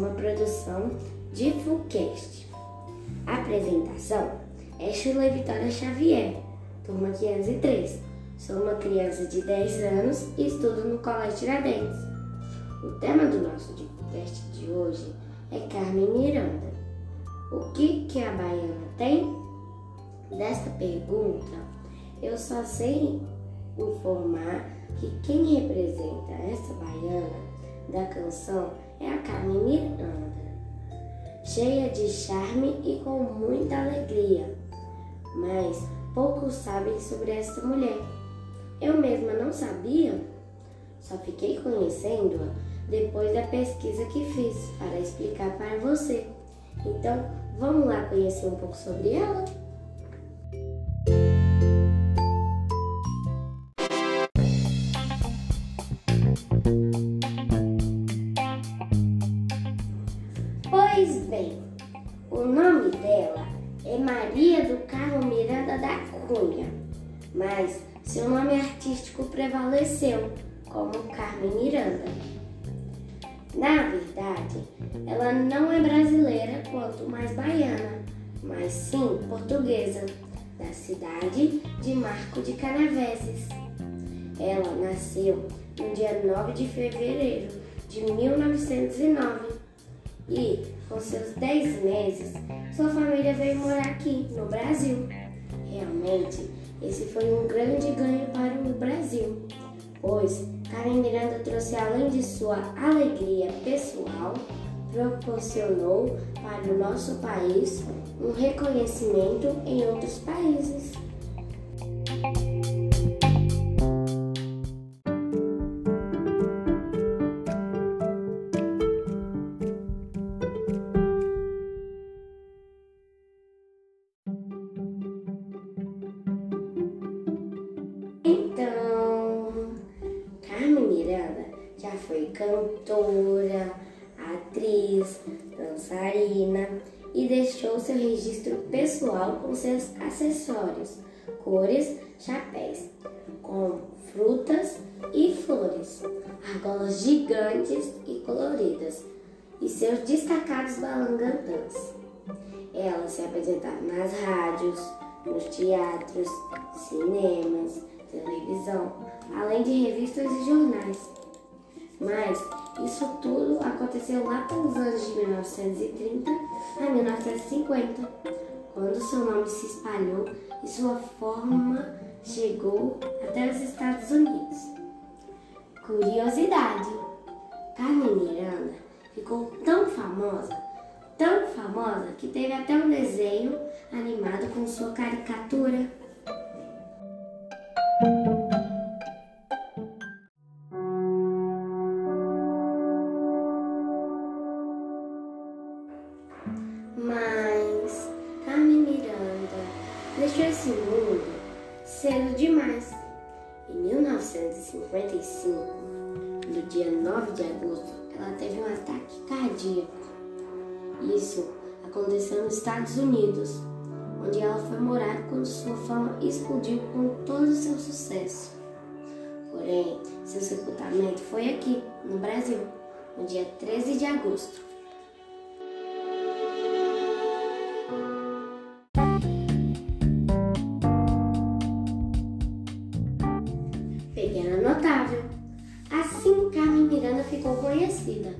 uma produção de Fullcast. A apresentação é Chula Vitória Xavier, turma 503. Sou uma criança de 10 anos e estudo no Colégio Tiradentes. O tema do nosso podcast de hoje é Carmen Miranda. O que, que a baiana tem? Desta pergunta, eu só sei informar que quem representa essa baiana da canção é a Carmen Miranda, cheia de charme e com muita alegria. Mas poucos sabem sobre esta mulher. Eu mesma não sabia, só fiquei conhecendo-a depois da pesquisa que fiz para explicar para você. Então, vamos lá conhecer um pouco sobre ela? É Maria do Carmo Miranda da Cunha, mas seu nome artístico prevaleceu como Carmen Miranda. Na verdade, ela não é brasileira quanto mais baiana, mas sim portuguesa, da cidade de Marco de Canaveses. Ela nasceu no dia 9 de fevereiro de 1909 e, com seus 10 meses, sua família veio morar aqui, no Brasil. Realmente, esse foi um grande ganho para o Brasil, pois Karen Miranda trouxe, além de sua alegria pessoal, proporcionou para o nosso país um reconhecimento em outros países. Já foi cantora, atriz, dançarina e deixou seu registro pessoal com seus acessórios, cores, chapéus, com frutas e flores, argolas gigantes e coloridas e seus destacados balangantãs. Ela se apresentava nas rádios, nos teatros, cinemas, televisão, além de revistas e jornais. Mas isso tudo aconteceu lá pelos anos de 1930 a 1950, quando seu nome se espalhou e sua forma chegou até os Estados Unidos. Curiosidade: Carmen Miranda ficou tão famosa, tão famosa, que teve até um desenho animado com sua caricatura. Deixou esse mundo cedo demais. Em 1955, no dia 9 de agosto, ela teve um ataque cardíaco. Isso aconteceu nos Estados Unidos, onde ela foi morar quando sua fama explodiu com todo o seu sucesso. Porém, seu sepultamento foi aqui, no Brasil, no dia 13 de agosto. Assim, Carmen Miranda ficou conhecida.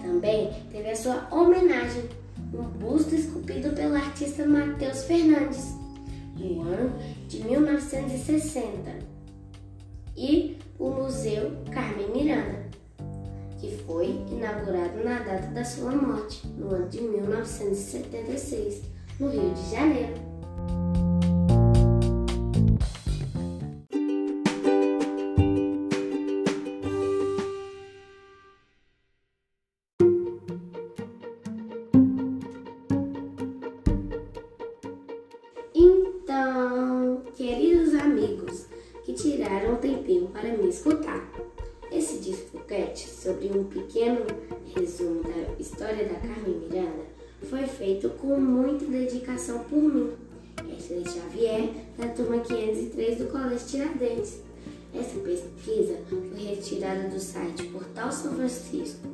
Também teve a sua homenagem, um busto esculpido pelo artista Matheus Fernandes, no ano de 1960, e o Museu Carmen Miranda, que foi inaugurado na data da sua morte, no ano de 1976, no Rio de Janeiro. Tiraram um tempinho para me escutar, esse discoquete sobre um pequeno resumo da história da Carmen Miranda foi feito com muita dedicação por mim, Ashley Xavier, da turma 503 do Colégio Tiradentes. Essa pesquisa foi retirada do site Portal São Francisco.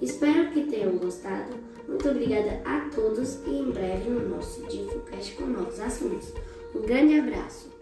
Espero que tenham gostado. Muito obrigada a todos e em breve no nosso DifoCast com novos assuntos. Um grande abraço!